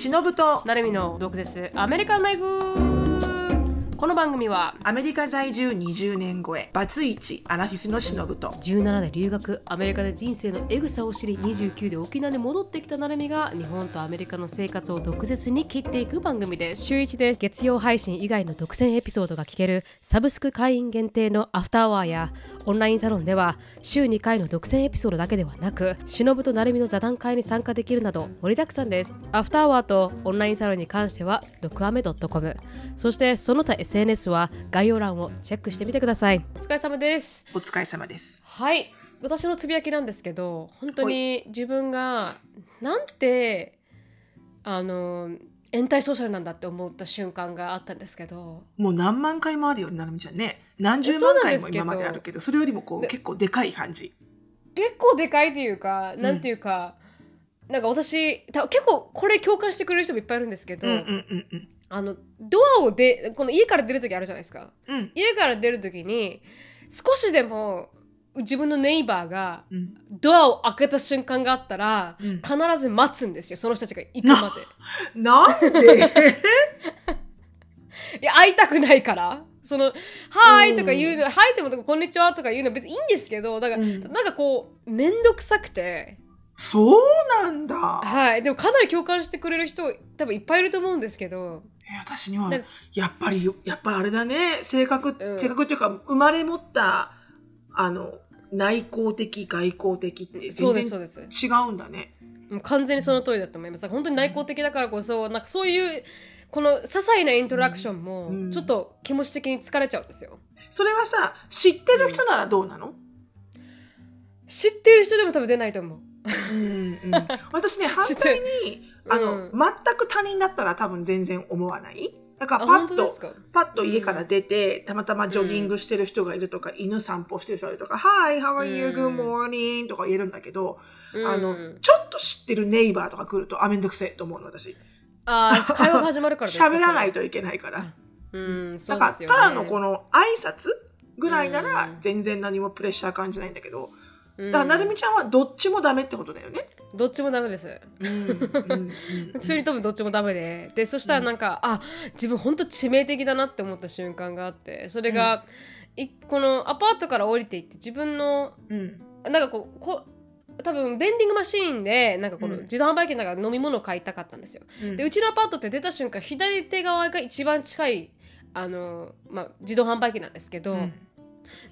忍と。なるみの毒舌。アメリカンライフ。この番組はアメリカ在住20年超えバツイチアラフィフの忍と。17で留学アメリカで人生のエグさを知り29で沖縄に戻ってきたなるみが日本とアメリカの生活を毒舌に切っていく番組です。週1です。月曜配信以外の独占エピソードが聞けるサブスク会員限定のアフターワーやオンラインサロンでは週2回の独占エピソードだけではなく忍となるみの座談会に参加できるなど盛りだくさんです。アフターワーとオンラインサロンに関しては毒アメ .com そしてその他 SNS は概要欄をチェックしてみてください。お疲れ様です。お疲れ様です。はい。私のつぶやきなんですけど本当に自分がなんてあの延滞ソーシャルなんだって思った瞬間があったんですけど。もう何万回もあるよなるみちゃんね。何十万回も今まであるけどそれよりもこう結構でかい感じ。結構でかいっていうか、なんていうかなんか私た結構これ共感してくれる人もいっぱいいるんですけど、うんうんうんうんあのドアをでこの家から出る時あるじゃないですか。うん。家から出る時に少しでも自分のネイバーがうん。ドアを開けた瞬間があったら、うん。必ず待つんですよ。その人たちが行くまで。なんで？いや会いたくないから。その「はーい」とか言うの「はい」とも「こんにちは」とか言うのは別にいいんですけどだから、うん。なんかこう面倒くさくてそうなんだ。はい。でもかなり共感してくれる人多分いっぱいいると思うんですけど。え私にはやっぱりやっぱあれだね。性格、うん。性格っていうか生まれ持ったあの内向的外向的って全然違うんだね。もう完全にその通りだと思います。本当に内向的だからこそなんかそういうこの些細なイントラクションうん。もちょっと気持ち的に疲れちゃうんですよ。それはさ知ってる人ならどうなの、知っている人でも多分出ないと思ううんうん、私ね反対にあの、うん。全く他人だったら多分全然思わない？だからあパッとパッと家から出て、たまたまジョギングしてる人がいるとか、犬散歩してる人がいるとか、Hi, how are you? うん。Good morning? とか言えるんだけど、あのうん、ちょっと知ってるネイバーとか来ると、あ、めんどくせえと思うの、私。あー 会話が始まるから喋らないとといけないから。うん。そだから、ただのこの挨拶ぐらいならうん。全然何もプレッシャー感じないんだけど、うんだから、なるみちゃんはどっちもダメってことだよね。どっちもダメです。うんうんうん普通に多分どっちもダメで。でそしたらなんか、あ自分ほんと致命的だなって思った瞬間があって。それが、いこのアパートから降りていって自分のうん。なんかこうこ多分ベンディングマシーンでなんかこのうん。自動販売機の中で飲み物を買いたかったんですよ。うん。でうちのアパートって出た瞬間左手側が一番近いあの、まあ、自動販売機なんですけど、うん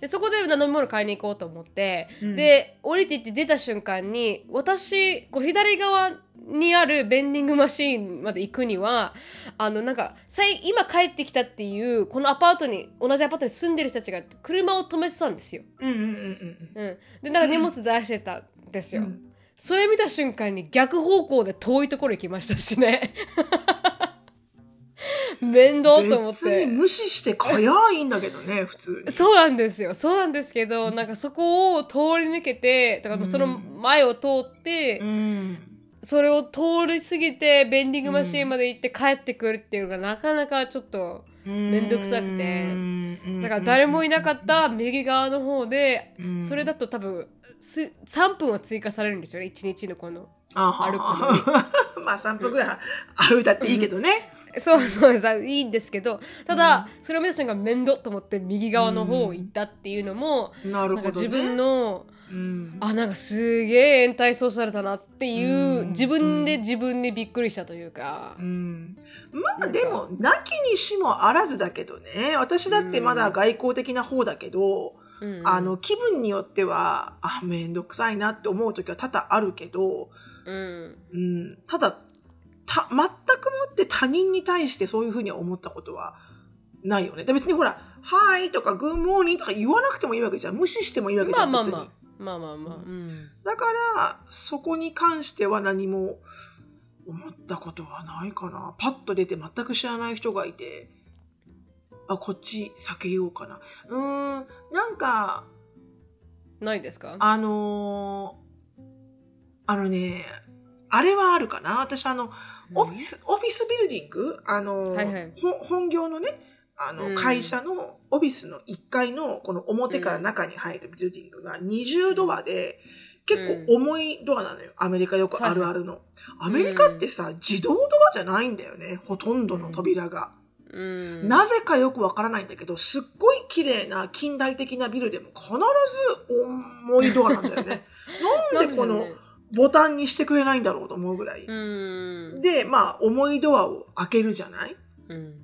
でそこで飲み物買いに行こうと思って、うんで降りていって出た瞬間に私こう左側にあるベンディングマシーンまで行くにはあのなんかさい今帰ってきたっていうこのアパートに同じアパートに住んでる人たちが車を止めてたんですよ。うんうんうんうんうん、でなんか荷物出してたんですよ。うんそれ見た瞬間に逆方向で遠いところ行きましたしね。面倒と思っ別にて。無視して買やいいんだけどね普通に。そうなんですよ。そうなんですけどなんかそこを通り抜けてとかうん。その前を通って、うん。それを通り過ぎてベンディングマシーンまで行って帰ってくるっていうのがなかなかちょっとめんどくさくて。だから誰もいなかった右側の方でうん。それだと多分す3分は追加されるんですよね。1日のこの歩く まあ3分ぐらい歩いたっていいけどねそうそうですいいんですけどただ、それを見た瞬間面倒と思って右側の方を行ったっていうのも、なるほど、ね、自分のうん。あなんかすげえ延滞ソーシャルだなっていう、うん。自分で自分にびっくりしたというか。う、ん、まあでもなきにしもあらずだけどね。私だってまだ外交的な方だけど、うんあの気分によってはあ面倒くさいなって思う時は多々あるけど、うん。うん、ただた全くもって他人に対してそういうふうには思ったことはないよね。で別にほら「はい」とか「グッモーニング」とか言わなくてもいいわけじゃん。無視してもいいわけじゃん、別にまあまあ。まあまあまあまあ、うん、だからそこに関しては何も思ったことはないかな。パッと出て全く知らない人がいて。あこっち避けようかな。うーんなんかないですか？あのーあのねあれはあるかな。私あのオフィスオフィスビルディング？あのーはいはいほ本業のねあのうん会社のオフィスの1階のこの表から中に入るビルディングが20ドアで結構重いドアなのよ。アメリカよくあるあるの。アメリカってさ、自動ドアじゃないんだよね。ほとんどの扉が。うん。なぜかよくわからないんだけど、すっごい綺麗な近代的なビルでも必ず重いドアなんだよね。なんでこのボタンにしてくれないんだろうと思うぐらい。うん。で、まあ、重いドアを開けるじゃない？うん。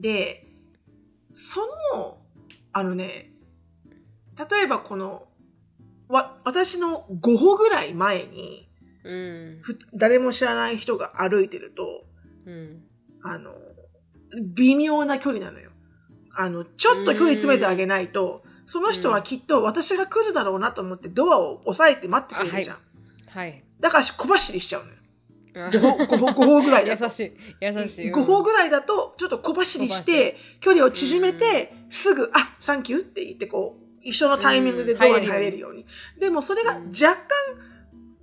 で、その、あのね、例えばこの、わ、私の5歩ぐらい前に、うん。ふ誰も知らない人が歩いてると、うん。あの、微妙な距離なのよ。あの、ちょっと距離詰めてあげないと、その人はきっと私が来るだろうなと思ってドアを押さえて待ってくれるじゃん。はい。だから小走りしちゃうのよ。あ5歩、5歩、5歩ぐらいだと 優。しい。優しい。5歩ぐらいだと、ちょっと小走りして、距離を縮めて、すぐ、あ、サンキューって言って、こう、一緒のタイミングでドアに入れるように。でも、それが若干、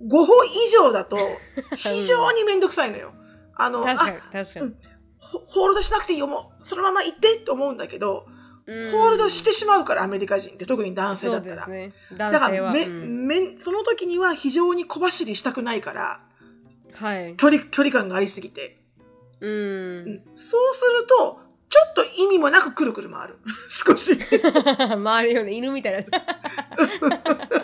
5歩以上だと、非常にめんどくさいのよ。あの、確かにあ、確かに。ホホールドしなくていいよ、もう、そのまま行ってって思うんだけど、うんホールドしてしまうから、アメリカ人って、特に男性そだったら。ね。だ。からめ、うんめその時には非常に小走りしたくないから、はい。距離、距離感がありすぎて。うんう。んそうすると、ちょっと意味もなくくるくる回る。少し。ちょ周りよね、犬みたいな。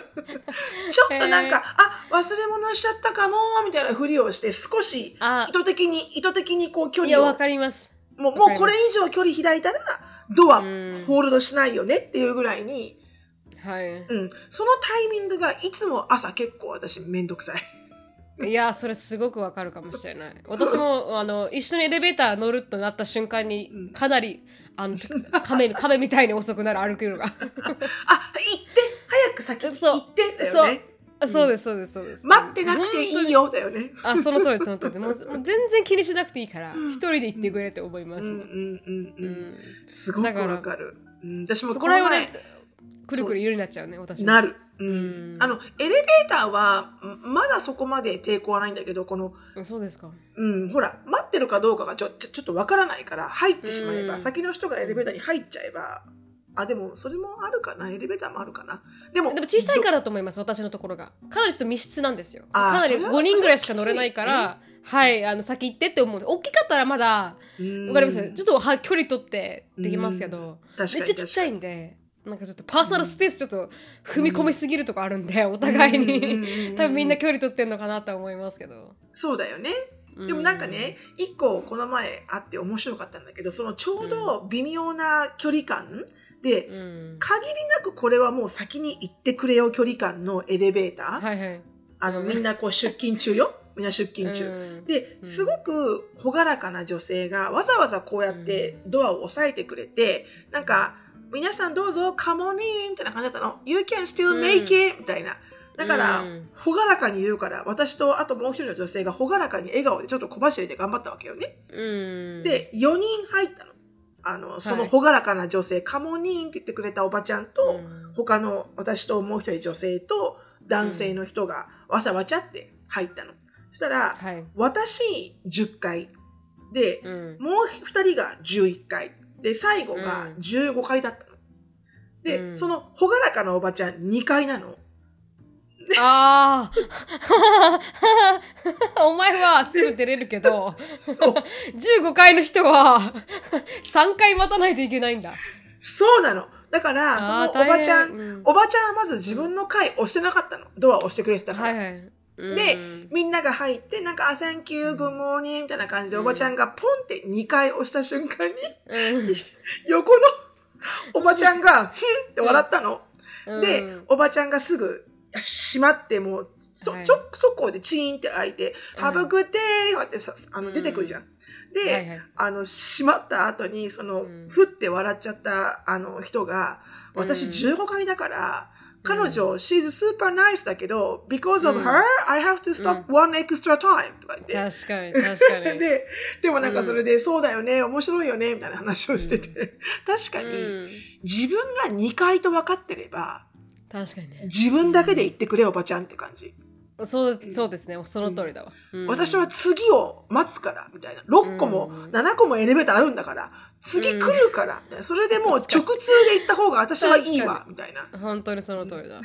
っとなんか、あ、忘れ物しちゃったかも、みたいなふりをして、少しあ意図的に、意図的にこう距いや、離をわ、かります。もう、もうこれ以上距離開いたら、ドア、うんホールドしないよねっていうぐらいに、はい。うん。そのタイミングがいつも朝結構私めんどくさい。いやそれすごくわかるかもしれない 私もあの一緒にエレベーター乗るとなった瞬間にうんかなりあの亀亀みたいに遅くなる歩くのが あ、行って早く先そう行ってだそうよね。あそうですそうですそうです。待ってなくていいよだよね。あその通りその通り。もう全然気にしなくていいから一人で行ってくれって思います。もん、うんうんうんすごくわかる。うん、私もそこの前こら辺はねくるくる色になっちゃうね私も。なる。ううん。ん、あのエレベーターはんまだそこまで抵抗はないんだけどこの、うんそうですか。うん、ほら待ってるかどうかがちょちょちょっとわからないから入ってしまえば、うん。先の人がエレベーターに入っちゃえばあでもそれもあるかな？エレベーターもあるかな？でもでも小さいからだと思います私のところが。かなりちょっと密室なんですよ。かなりそれは5人ぐらいしか乗れないからはいあの先行ってって思う。大きかったらまだわわかります？ちょっとは距離取ってできますけど。めっちゃちっちゃいんでなんかちょっとパーソナルスペースちょっと踏み込みすぎるとこあるんでお互いに。多分みんな距離取ってんのかなとは思いますけど。そうだよね。でもなんかね、一個この前あって面白かったんだけどそのちょうど微妙な距離感で、うん。限りなくこれはもう先に行ってくれよ距離感のエレベーター、はいはい。あのうん。みんなこう出勤中よ。みんな出勤中、うん。ですごく朗らかな女性がわざわざこうやってドアを押さえてくれてなんか皆さんどうぞ come on in みたいな感じだったの you can still make it、みたいな。だから、うん。朗らかに言うから私とあともう一人の女性が朗らかに笑顔でちょっと小走りで頑張ったわけよね、うん。で4人入ったのあのその朗らかな女性、カモニーンって言ってくれたおばちゃんと、うん。他の私ともう一人女性と男性の人がわさわちゃって入ったの。そしたら、はい。私10階で、うん。もう2人が11階で最後がうん。15階だったの。で、うん。その朗らかなおばちゃん2階なの。ああお前はすぐ出れるけどそう。15階の人は3回待たないといけないんだ。そうなの。だから、そのおばちゃん、うんおばちゃんはまず自分の階押してなかったの。ドア押してくれてたから。はいはい。うんで、みんなが入って、なんか、あ、Thank you, good morning みたいな感じで、おばちゃんがポンって2回押した瞬間に、うん 横のおばちゃんが、ふんって笑ったの。うんで、おばちゃんがすぐ閉まって、もう、そ、はい。ちょ、速攻でチーンって開いて、うん。Have a good day! こうやってさ、あの、うん出てくるじゃん。で、はいはい。あの、閉まった後に、その、うん。ふって笑っちゃった、あの、人が、私うん。15階だから、彼女、she's super nice だけど、because of うん。her, I have to stop one extra time とか言って。確かに確かに。で、でもなんかそれで、そうだよね、面白いよね、みたいな話をしてて、確かに、うん自分が2階と分かってれば、確かにね。自分だけで行ってくれ、おばちゃんって感じ。そうそうですね。その通りだわ。うん私は次を待つから、みたいな。6個も、うん7個もエレベーターあるんだから、次来るから、みたいなそれでもう直通で行った方が私はいいわ、みたいな。本当にその通りだ。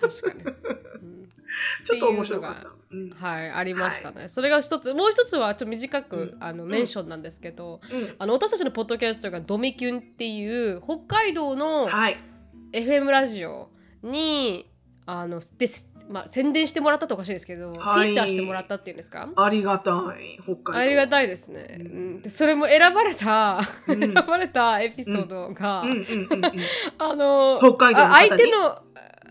確かに。うん ちょっと面白かった。うんはいありましたね、それが一つもう一つはちょっと短く、うんあのメンションなんですけど、うんあの私たちのポッドキャストがドミキュンっていう北海道のはい。FM ラジオにあのです、まあ、宣伝してもらったとおかしいですけど、はい。フィーチャーしてもらったっていうんですか？ありがたい。北海道。ありがたいですね、ううん。んでそれも選ばれた、うん。選ばれたエピソードが、うん。うんうんうん。あの北海道の方に？あ相手の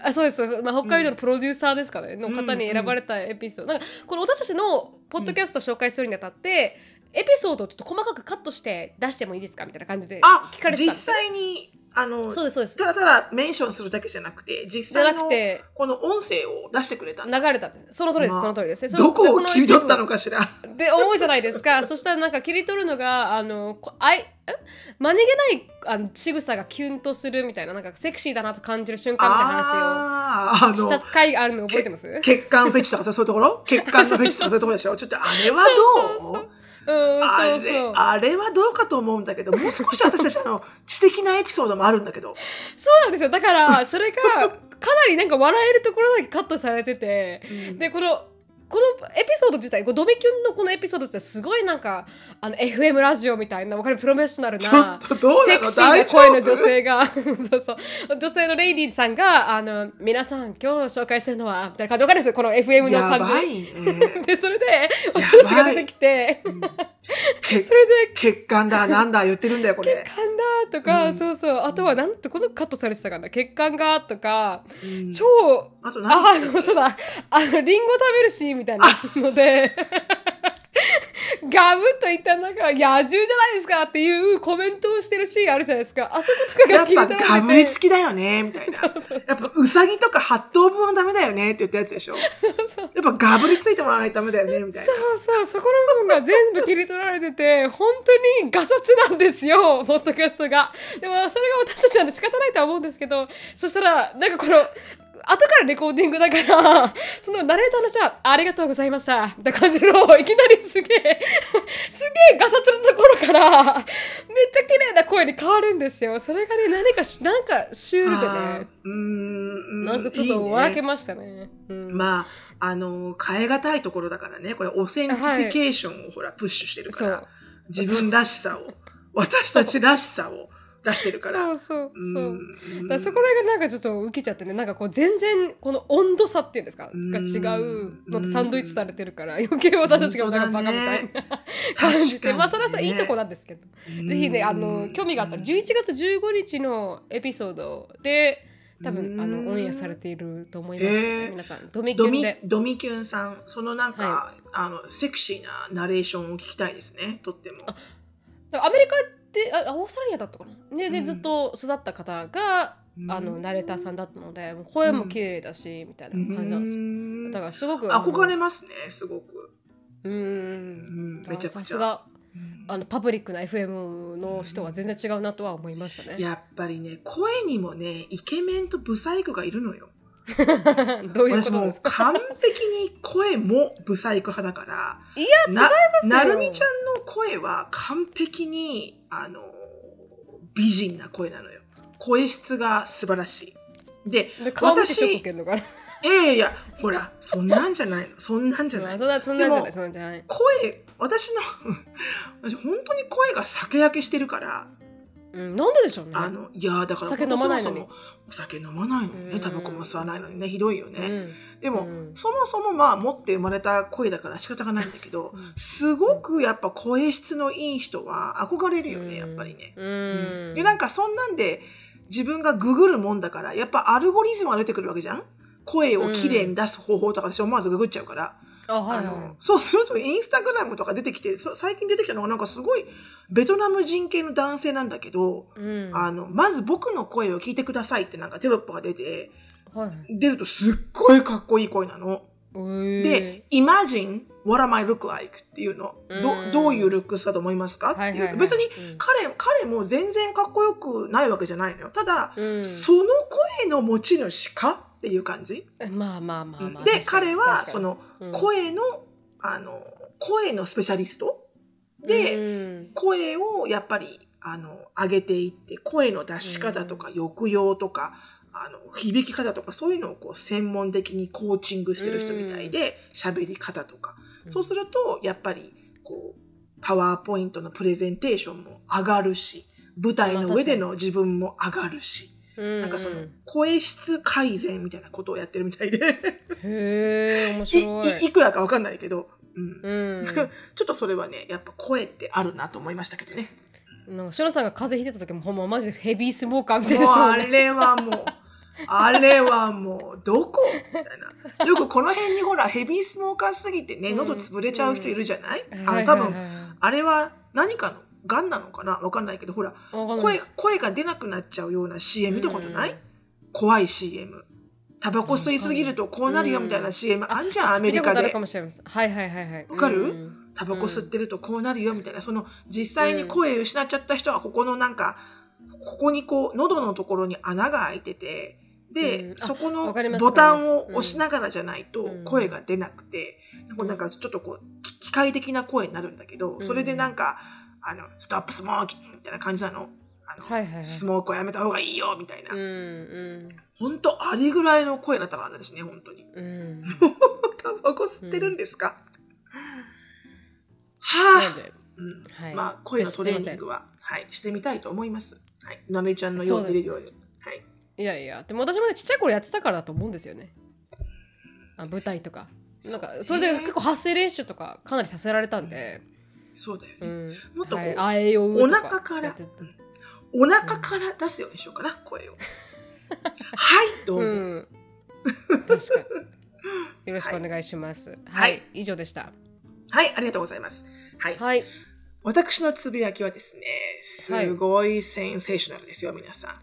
あそうです、まあ、北海道のプロデューサーですかね、の方に選ばれたエピソード、なんかこの私たちのポッドキャストを紹介するにあたって、エピソードをちょっと細かくカットして出してもいいですか？みたいな感じであ聞かれてたん実ですよ。際に、あの、そうですそうです。ただただメンションするだけじゃなくて、実じゃ際のなくてこの音声を出してくれた。流れたその通りです、まあその通りです。どこを切り取ったのかかしら。って思うじゃないですか。そしたらなんか切り取るのがあのこあいえ？真似げないあの仕草がキュンとするみたいななんかセクシーだなと感じる瞬間みたいな話をしたの、回があるの覚えてます？血管フェチとかそういうところ？血管のフェチとかそういうところでしょ？ちょっとあれはどう そうそう。あれはどうかと思うんだけど、もう少し私たちあの 知的なエピソードもあるんだけど。そうなんですよ。だからそれがかなりなんか笑えるところだけカットされてて、でこのこのエピソード自体ドメキュンのこのエピソードってすごいなんかあの FM ラジオみたいなわかる？プロフェッショナルなセクシーな声の夫女性が そうそう。女性のレイディーさんがあの皆さん今日紹介するのはみたいな感じ。わかる？んですよこの FM のや感じね。でそれで私たちが出てきて。血それで血管だ、なんだ言ってるんだよ、これ。血管だとか、うん。そうそう。あとはなんてこのカットされてたかな。血管がとか、うん。超あとあのそうだ。あのリンゴ食べるシーンみたいなので ガブッといったなんか野獣じゃないですかっていうコメントをしてるシーンあるじゃないですかあそことかやっぱが切り取られてガブリつきだよね、みたいな。やっぱウサギとか8頭分はダメだよねって言ったやつでしょ。そうそうやっぱガブリついてもらわないとダメだよね、みたいな。そうそうそこの部分が全部切り取られてて本当にガサツなんですよポッドキャストがでもそれが私たちなんで仕方ないとは思うんですけどそしたらなんかこの後からレコーディングだから そのナレーターの人は「ありがとうございました」みたいな感じのいきなりすげえ すげえガサツなところからめっちゃ綺麗な声に変わるんですよそれがね何かしなんかシュールでねうーん。なんかちょっと笑けましたねうんまあ、あの、変え難いところだからね。これ、 authentification をほら、プッシュしてるからそう。自分らしさを、私たちらしさを出してるから。そうそうそう。んだそこらがなんかちょっと受けちゃってね。なんかこう全然この温度差っていうんですかうんが違うのでサンドイッチされてるから余計私たちがなんかバカみたいな 感じで、まあそれはさいいとこなんですけど、うんぜひねあの興味があったら11月15日のエピソードで多分あのオンエアされていると思いますので、へー。皆さんドミキュンで。ドミキュンさん、そのなんか、はあの、セクシーなナレーションを聞きたいですね、とっても。アメリカってああオーストラリアだったかな？ねで、うん。ずっと育った方がうん。あのナレーターさんだったのでもう声も綺麗だし、みたいな感じなんですよ。うん。だからすごく憧れますね、すごく。ううん。んめちゃくちゃ。さすがうん。あのパブリックな FM の人は全然違うなとは思いましたね。やっぱりね、声にもね、イケメンとブサイクがいるのよ。どういうこ私もうとですか？完璧に声もブサイク派だから、いや違いなますよ。なるみちゃんの声は完璧に、あの、美人な声なのよ。声質が素晴らしい。で、で私ええいや、ほら、そんなんじゃないの。そんなんじゃないまあ。そんなそんなんじゃないそんなんじゃない。声、私の、私本当に声が酒焼けしてるから、うん、なんででしょうね。あの、いや、だから、酒飲まないのにそもそもお酒飲まないのにね、うんタバコも吸わないのにね、ひどいよね。うんでも、うんそもそもまあ持って生まれた声だから仕方がないんだけど、うんすごくやっぱ声質のいい人は憧れるよね、やっぱりね。うん。で、なんかそんなんで自分がググるもんだから、やっぱアルゴリズムが出てくるわけじゃん？声をきれいに出す方法とか私思わずググっちゃうから。あ、はいあはいの。そうするとインスタグラムとか出てきて、そ最近出てきたのがなんかすごいベトナム人系の男性なんだけど、うん。あの、まず僕の声を聞いてくださいってなんかテロップが出て、はい。出るとすっごいかっこいい声なの。で、で、imagine what am I look like っていうの。うんどどういうルックスだと思いますかっていうと、はいはいはい別にうん彼、彼も全然かっこよくないわけじゃないのよ。ただ、うんその声の持ち主かっていう感じ？まあまあまあまあ。で、彼は、そ、のうん、声の、あの、声のスペシャリスト？で、うん。声をやっぱり、あの、上げていって、声の出し方とか、抑揚とか、あの、響き方とかそういうのをこう専門的にコーチングしてる人みたいで、喋り方とか。そうすると、やっぱり、こう、パワーポイントのプレゼンテーションも上がるし、舞台の上での自分も上がるし、なんかその声質改善みたいなことをやってるみたいで。へえ面白い。いいくらかわかんないけど、うん。うん、ちょっとそれはねやっぱ声ってあるなと思いましたけどね。なんかさんが風邪ひいてた時もほんまマジでヘビースモーカーみたいな、あれはもうあれはもうどこ？みたいなよくこの辺にほらヘビースモーカーすぎてね喉潰れちゃう人いるじゃない、うん、あの多分、あれは何かのがんなのかな？わかんないけど、ほら、声、声が出なくなっちゃうような CM 見たことない、うん、怖い CM。タバコ吸いすぎるとこうなるよみたいな CM あんじゃん、アメリカで。かもしれません。はいはいはいはい。わかる、タバコ吸ってるとこうなるよみたいな、その実際に声失っちゃった人はここのなんか、ここにこう、喉のところに穴が開いてて、で、うん、そこのボタンを押しながらじゃないと声が出なくて、うん、なんかちょっとこう、機械的な声になるんだけど、それでなんか、あの、ストップスモーキンみたいな感じなの。あの、はいはいはい、スモークはやめた方がいいよみたいな。うんうん、本当あれぐらいの声だったから私ね、本当に。うん、タバコ吸ってるんですか、うん、はあ、うんはい、まあ、声のトレーニングは、はい、してみたいと思います。はい。なめちゃんのように出れるように。はい。いやいや、でも私もね、ちっちゃい頃やってたからだと思うんですよね。あ舞台とか。なんか、それで結構発声練習とかかなりさせられたんで。そうだよね、うん、もっとこう、はい、お腹から、うん、お腹から出すようにしようかな、声をはいどうも、うん、よろしくお願いします、はい、はい、以上でした。はいありがとうございます。はい、はい、私のつぶやきはですねすごいセンセーショナルですよ、皆さん。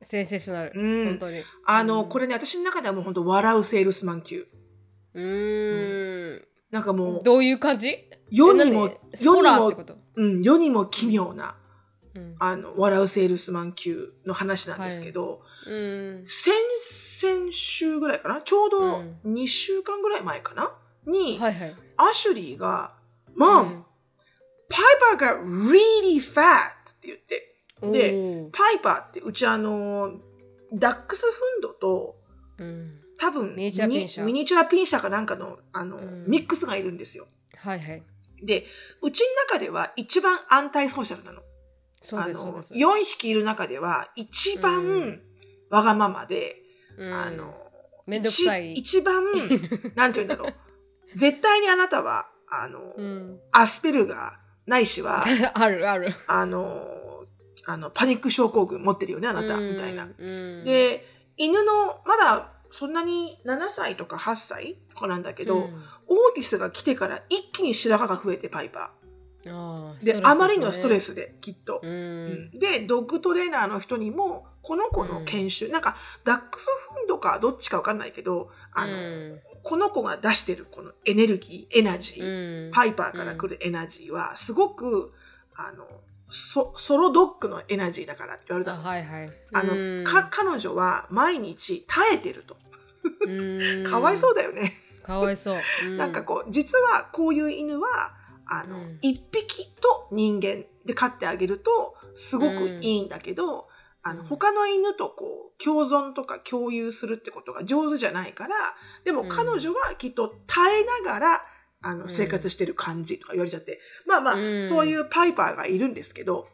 センセーショナル、うん、本当に。あの、これね私の中ではもう本当笑うセールスマン級。うん、なんかもう。どういう感じ？世にも、世にも、うん、世にも奇妙な、うん、あの、笑うセールスマン級の話なんですけど、はいうん、先々週ぐらいかな？ちょうど2週間ぐらい前かな？に、はいはい、アシュリーが、うん、パイパーが really fat って言って、で、パイパーってうちあの、ダックスフンドと、うん。多分ミニチュアピンシャミニチュアピンシャかなんかのあの、うん、ミックスがいるんですよ。はいはい。で、うちの中では一番アンタイソーシャルなの。そうですそうです。4匹いる中では一番わがままで、うん、あの、めんどくさい。一番、なんて言うんだろう。絶対にあなたは、あの、うん、アスペルガーないしは、あるある。あの、あの、パニック症候群持ってるよね、あなた、みたいな。で、犬の、まだそんなに7歳とか8歳とかなんだけど、うん、オーティスが来てから一気に白髪が増えてパイパー。あで、ね、あまりのストレスできっと、うん、でドッグトレーナーの人にもこの子の研修、うん、なんかダックスフンドかどっちか分かんないけどあの、この子が出してるこのエネルギーエナジー、パイパーから来るエナジーはすごくあのソソロドッグのエナジーだからって言われたの。はいはい、あのか彼女は毎日耐えてると。かわいそうだよね。かわいそう。うん、なんかこう実はこういう犬はあの、うん、1匹と人間で飼ってあげるとすごくいいんだけど、うん、あの他の犬とこう共存とか共有するってことが上手じゃないからでも彼女はきっと耐えながら、あの生活してる感じとか言われちゃって、まあまあ、そういうパイパーがいるんですけど、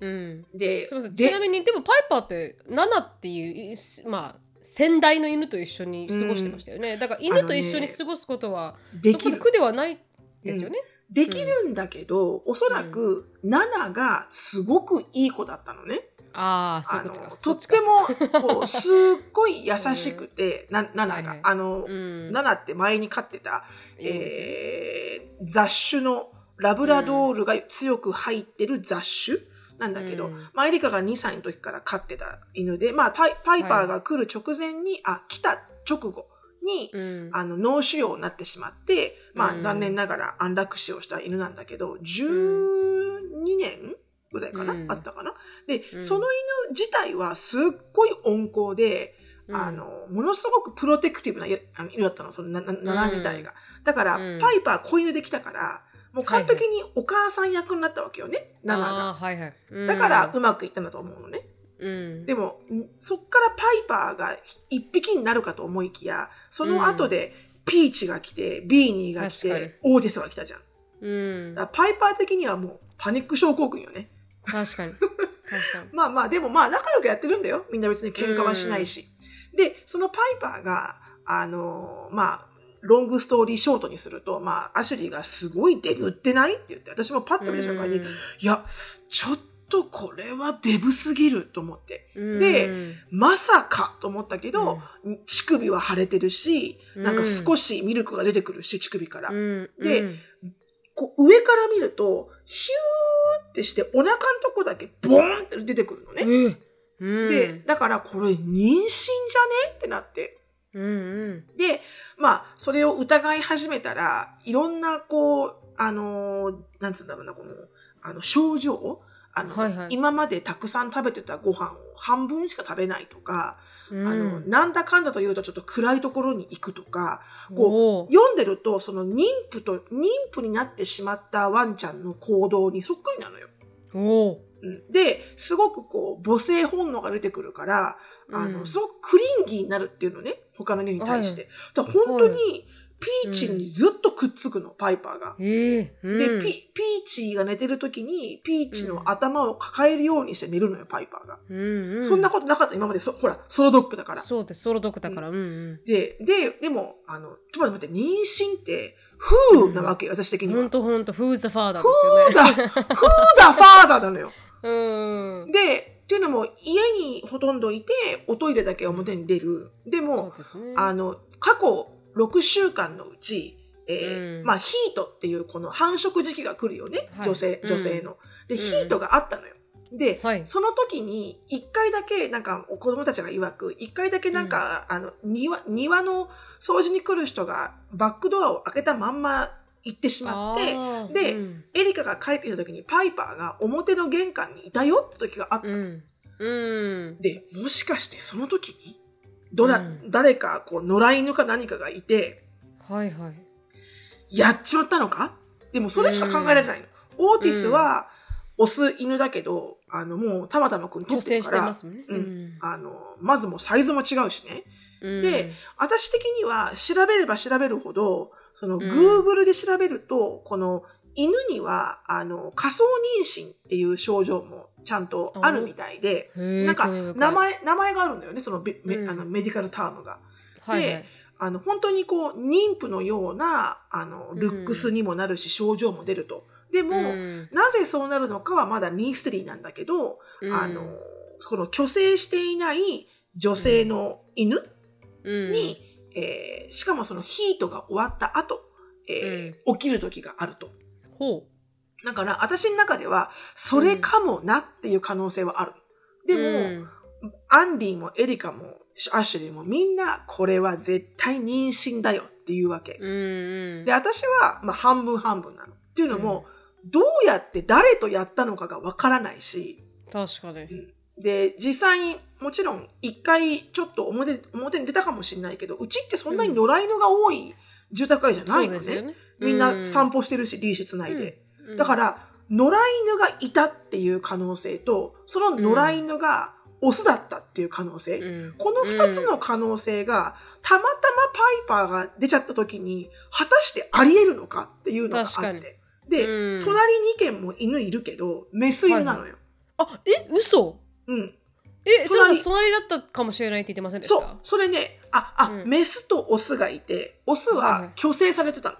うん、でちなみにでもパイパーって7っていうまあ先代の犬と一緒に過ごしてましたよね、うん、だから犬と一緒に過ごすことは、できる。苦ではないですよね、うん、できるんだけど、うん、おそらく7がすごくいい子だったのね。ああ、そういうことか。とっても、こう、すっごい優しくて、な、ナナが。はいはい、あの、うん、ナナって前に飼ってた、えー、雑種のラブラドールが強く入ってる雑種、なんだけど、うん、まあ、エリカが2歳の時から飼ってた犬で、まあ、パイパイパーが来る直前に、はい、あ、来た直後に、うん、あの、脳腫瘍になってしまって、まあ、残念ながら安楽死をした犬なんだけど、12年ぐらいかな、うん、あったかな？で、その犬自体はすっごい温厚で、あの、ものすごくプロテクティブな犬だったの、その7自体が。だから、パイパー子犬できたから、もう完璧にお母さん役になったわけよね、ナナが。はいはい、だからうまくいったんだと思うのね。うん。でも、んそっからパイパーが一匹になるかと思いきや、その後でピーチが来て、ビーニーが来て、オーディスが来たじゃん。うん。だパイパー的にはもうパニック症候群よね。確かに。確かに。まあまあ、でもまあ仲良くやってるんだよ。みんな別に喧嘩はしないし。で、そのパイパーが、あのーまあ、ロングストーリーショートにすると、まあ、アシュリーがすごいデブってないって言って、私もパッと見た瞬間に、いや、ちょっとこれはデブすぎると思って。うんで、まさかと思ったけど、乳首は腫れてるし、なんか少しミルクが出てくるし、乳首から。うん、でうんこう上から見ると、ヒューってしてお腹のとこだけボーンって出てくるのね。うん、で、だからこれ妊娠じゃねってなって。うんうん。で、まあ、それを疑い始めたら、いろんな、こう、あのーなんつうんだろうな、この、あの、症状？あの、はいはい。今までたくさん食べてたご飯を半分しか食べないとか、うん。あの、なんだかんだというとちょっと暗いところに行くとか、こう、読んでると、その妊婦と、妊婦になってしまったワンちゃんの行動にそっくりなのよ。で、すごくこう、母性本能が出てくるから、あの、うんすごくクリンギーになるっていうのね、他の犬に対して。だから本当に、ピーチにずっとくっつくの、パイパーが。ええ。うん、で、ピ、ピーチが寝てる時に、ピーチの頭を抱えるようにして寝るのよ、パイパーが。うんうん、そんなことなかった、今までそ、ほら、ソロドッグだから。そうですソロドッグだから、うん。うんで、で、でも、あの、ちょっと待って、妊娠って、フーなわけ、私的には。ほんとほんと Who's the father フですよね。ーだ、フーだ、ファーザーなのよ。うんで、っていうのも、家にほとんどいて、おトイレだけ表に出る。でそもう、ですねあの、過去6週間のうち、えーうんまあ、ヒートっていうこの繁殖時期が来るよね。はい女性、うん女性の。で、んヒートがあったのよ。で、はいその時に、一回だけ、なんか、子供たちが曰く、一回だけなんか、あの、庭、庭の掃除に来る人が、バックドアを開けたまんま行ってしまって、でうん。エリカが帰ってきた時に、パイパーが表の玄関にいたよって時があったの。うん。うん。で、もしかしてその時に、どら、うん。誰か、こう、野良犬か何かがいて、はいはい。やっちまったのか？でもそれしか考えられないの。オーティスは、オス犬だけど、あの、もう、たまたまくん取ってるから、ね。うん。あの、まずもうサイズも違うしね。うん。で、私的には調べれば調べるほど、その、ん。Google で調べると、この、犬には、あの、仮想妊娠っていう症状もちゃんとあるみたいで、なんか、名前、名前があるんだよね、そのベ、メうん。あのメディカルタームが。はいはい。であの、本当にこう、妊婦のような、あの、ルックスにもなるし、症状も出ると。でも、うん。なぜそうなるのかはまだミステリーなんだけど、うん。あの、この虚勢していない女性の犬うん。に、えーしかもそのヒートが終わった後、えー起きる時があると。ほだから、私の中では、それかもなっていう可能性はある。でうも、うんアンディもエリカもアシュリーもみんなこれは絶対妊娠だよっていうわけ。うんうんで、私はまあ半分半分なの。っていうのも、どうやって誰とやったのかがわからないし、確かにで、実際にもちろん一回ちょっと表表に出たかもしれないけど、うちってそんなに野良犬が多い住宅街じゃないのね。そうですよねみんな散歩してるし、リーシュつないで。うんだから、野良犬がいたっていう可能性と、その野良犬がオスだったっていう可能性。うんこの二つの可能性が、たまたまパイパーが出ちゃった時に、果たしてあり得るのかっていうのがあって。で、うん隣2軒も犬いるけど、メス犬なのよ。あえ嘘？うん。えそう隣。だったかもしれないって言ってませんでした？そう。それね、あ、あ、うん。メスとオスがいて、オスはいははい。虚勢されてたの。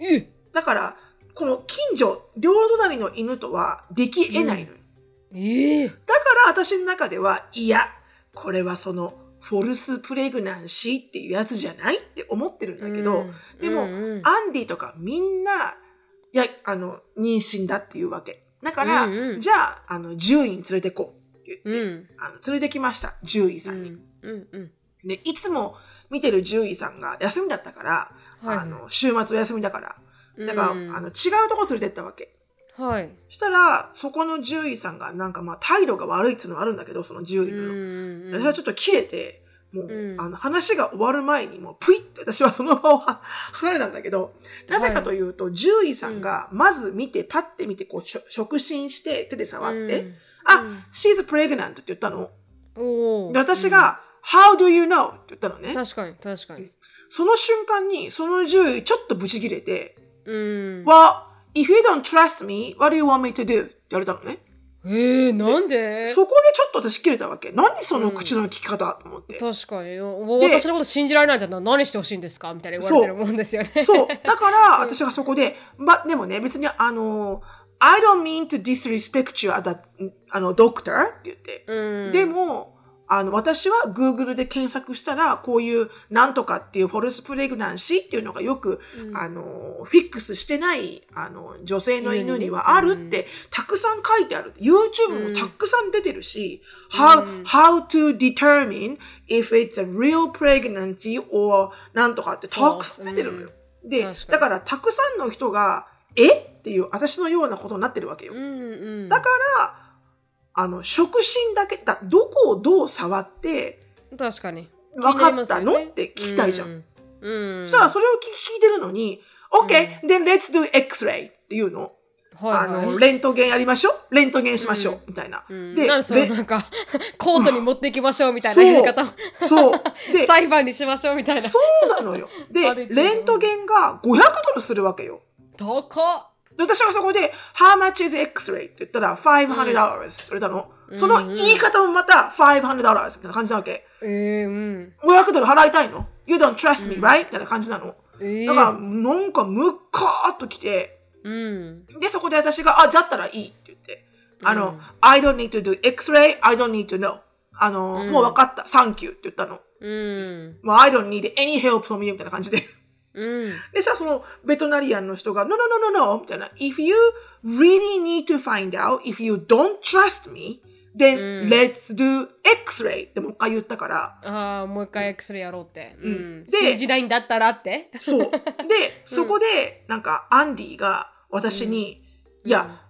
え？だから、この近所、両隣の犬とはでき得ないのよ。ええ。だから私の中では、いや、これはその、フォルスプレグナンシーっていうやつじゃないって思ってるんだけど、でも、うんうん。アンディとかみんな、いや、あの、妊娠だっていうわけ。だから、うんうん。じゃあ、あの、獣医に連れてこうって言って、うん。あの連れてきました、獣医うさんに。ん。うんうん。で、いつも見てる獣医さんが休みだったから、はい。あの、週末お休みだから、だから、うんあの、違うとこ連れてったわけ。はい。したら、そこの獣医さんがなんかまあ態度が悪いっていうのはあるんだけど、その獣医うの。んうん私はちょっと切れて、もう、うん。あの話が終わる前にもうプイって私はその場をは 離れたんだけど、なぜかというと、獣医さんがまず見て、パッて見て、こう、触診して、手で触って、うんあ、うん she's pregnant って言ったの。で、私が、how do you know? って言ったのね。確かに確かにその瞬間に、その獣医ちょっとブチ切れて、うん。well, if you don't trust me, what do you want me to do? って言われたのね。えー、なんで？そこでちょっと私切れたわけ。何その口の利き方と思って。確かにお私のこと信じられないんだったら何してほしいんですか？みたいな言われてるもんですよね。そう。だから、私がそこで、ま、でもね、別に、あの、I don't mean to disrespect you as a, あの、doctor って言って。うん。でも、あの、私は Google で検索したら、こういうなんとかっていうフォルスプレグナンシーっていうのがよく、あの、フィックスしてない、あの、女性の犬にはあるって、たくさん書いてある。YouTube もたくさん出てるし、how, how to determine if it's a real pregnancy or なんとかってたくさん出てるのよ。でだからたくさんの人が、え？っていう私のようなことになってるわけよ。うんうん。だから、あの、触診だけだ、どこをどう触って、確かに。分かったの、ねって聞きたいじゃん。うん。うん。そしたらそれを聞聞いてるのに、OK、then let's do X-ray っていうの。はいはいあの、レントゲンやりましょう？レントゲンしましょう、みたいな。うんで、なそのレなんか コートに持っていきましょう？みたいなやり方そう。で、裁判にしましょう？みたいなそうなのよ。で レントゲンが500ドルするわけよ。高っで私がそこで、How much is X-ray? って言ったら、500 dollars って言われたの。その言い方もまた、500 dollars みたいな感じなわけ。えー、うん500ドル払いたいの ?You don't trust me, right? みたいな感じなの。えー、だから、なんかムッカーっと来て、うんで、そこで私が、あ、じゃったらいいって言って。あの、I don't need to do x-ray, I don't need to know. あの、もう分かった、Thank you って言ったの。うんもう I don't need any help from you みたいな感じで。うん。でさ、そのベトナリアンの人が、No, no, no, no, no, みたいな。If you really need to find out, if you don't trust me, then let's do x-ray ってもう一回言ったから、ああもう一回 X でやろうって、うん、で信じないんだったらって。そう。で、そこで、なんか、アンディが私に、いや、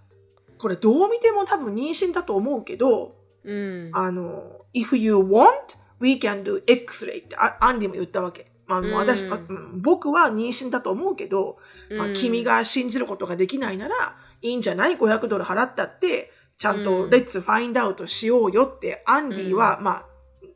これどう見ても多分妊娠だと思うけど、うん。あの、if you want, we can do x-ray ってあアンディも言ったわけ。まあ、もう私、あうん僕は妊娠だと思うけど、まあ、君が信じることができないなら、いいんじゃない ?500 ドル払ったって、ちゃんと Let's find out しようよって、アンディは、まあ、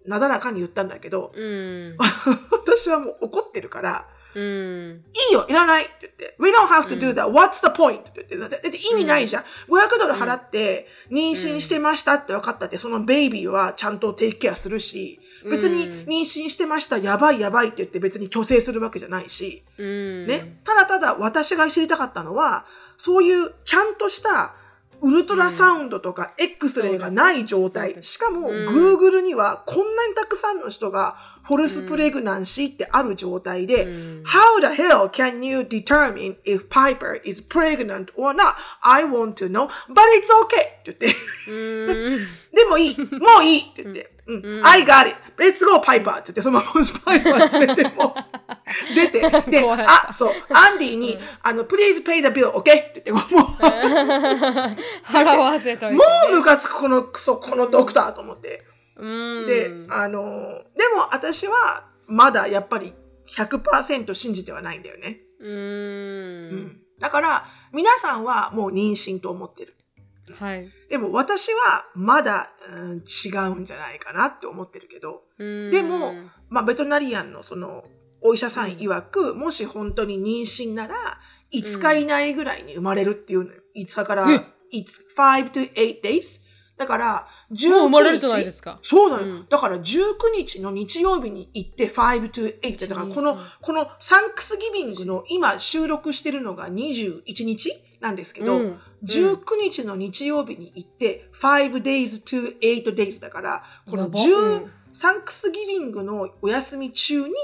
なだらかに言ったんだけど、うん。私はもう怒ってるから、うんいいよ、いらないって言って。We don't have to do that. What's the point? って言って。だって意味ないじゃん。500ドル払って妊娠してましたって分かったって、そのベイビーはちゃんとテイクケアするし、別に妊娠してました、やばいやばいって言って別に虚勢するわけじゃないし、うんね。ただただ私が知りたかったのは、そういうちゃんとしたウルトラサウンドとか X レイがない状態。しかも、Google にはこんなにたくさんの人がフォルスプレグナンシーってある状態で、How the hell can you determine if Piper is pregnant or not? I want to know, but it's okay! って言って。でもいいもういいって言って。うん、I got it! Let's go, Piper! って言って、そのままパイパー連れてもう 出て、で、あ、そう、アンディに、あの、please pay the bill, okay? って言って、もう、払わせといてもうムカつくこのクソ、このドクターと思って。うんで、あの、でも私はまだやっぱり100%信じてはないんだよね。うんだから、皆さんはもう妊娠と思ってる。はいでも私はまだ、うん、違うんじゃないかなって思ってるけど、うんでも、まあ、ベトナリアンのそのお医者さん曰く、もし本当に妊娠なら、5日以内ぐらいに生まれるっていうのよ。5日から、え？it's 5 to 8 days? だから、19日。もう生まれるじゃないですかそうなの。だから、19日の日曜日に行って5 to 8。だから、この、このサンクスギビングの今収録してるのが21日？なんですけど、うん19日の日曜日に行って、5 days to 8 days だから、このやば。10、うん。サンクスギビングのお休み中に